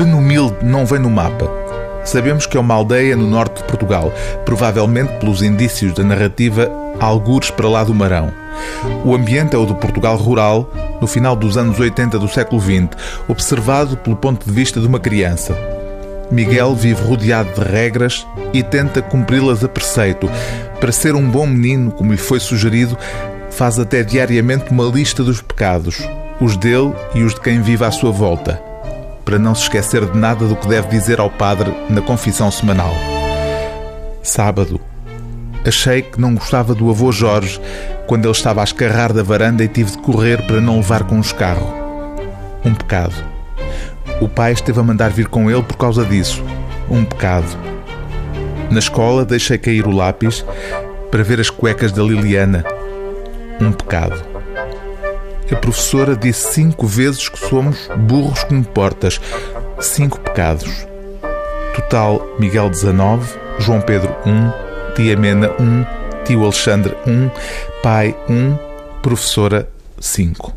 Benumilde não vem no mapa. Sabemos que é uma aldeia no norte de Portugal, provavelmente pelos indícios da narrativa algures para lá do Marão. O ambiente é o do Portugal rural, no final dos anos 80 do século XX, observado pelo ponto de vista de uma criança. Miguel vive rodeado de regras e tenta cumpri-las a preceito. Para ser um bom menino, como lhe foi sugerido, faz até diariamente uma lista dos pecados, os dele e os de quem vive à sua volta, para não se esquecer de nada do que deve dizer ao padre na confissão semanal. Sábado. Achei que não gostava do avô Jorge quando ele estava a escarrar da varanda e tive de correr para não levar com os carros. Um pecado. O pai esteve a mandar vir com ele por causa disso. Um pecado. Na escola deixei cair o lápis para ver as cuecas da Liliana. Um pecado. A professora disse cinco vezes que somos burros como portas. Cinco pecados. Total Miguel 19, João Pedro 1, Tia Mena 1, Tio Alexandre 1, Pai 1, Professora 5.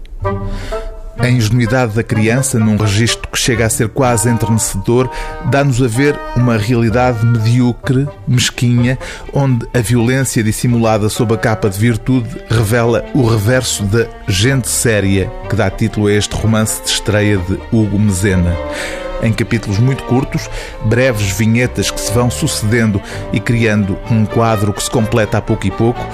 A ingenuidade da criança, num registro que chega a ser quase entrenecedor, dá-nos a ver uma realidade medíocre, mesquinha, onde a violência dissimulada sob a capa de virtude revela o reverso da gente séria que dá título a este romance de estreia de Hugo Mezena. Em capítulos muito curtos, breves vinhetas que se vão sucedendo e criando um quadro que se completa a pouco e pouco,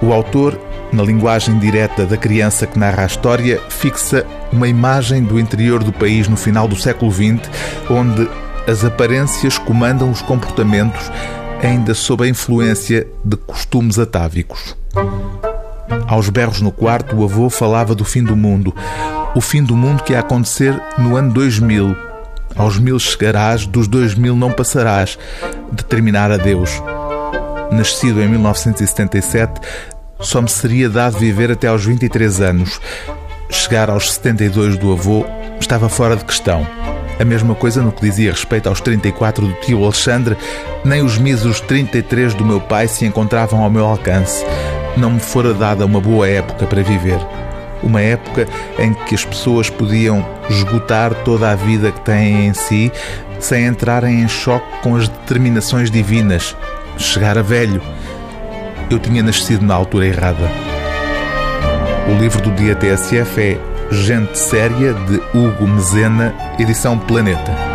o autor na linguagem direta da criança que narra a história, fixa uma imagem do interior do país no final do século XX, onde as aparências comandam os comportamentos, ainda sob a influência de costumes atávicos. Aos berros no quarto, o avô falava do fim do mundo. O fim do mundo que ia acontecer no ano 2000. Aos mil chegarás, dos dois mil não passarás. Determinar Deus. Nascido em 1977, só me seria dado viver até aos 23 anos. Chegar aos 72 do avô estava fora de questão. A mesma coisa no que dizia respeito aos 34 do tio Alexandre, nem os míseros 33 do meu pai se encontravam ao meu alcance. Não me fora dada uma boa época para viver. Uma época em que as pessoas podiam esgotar toda a vida que têm em si sem entrarem em choque com as determinações divinas. Chegar a velho eu tinha nascido na altura errada. O livro do dia TSF é Gente Séria, de Hugo Mezena, edição Planeta.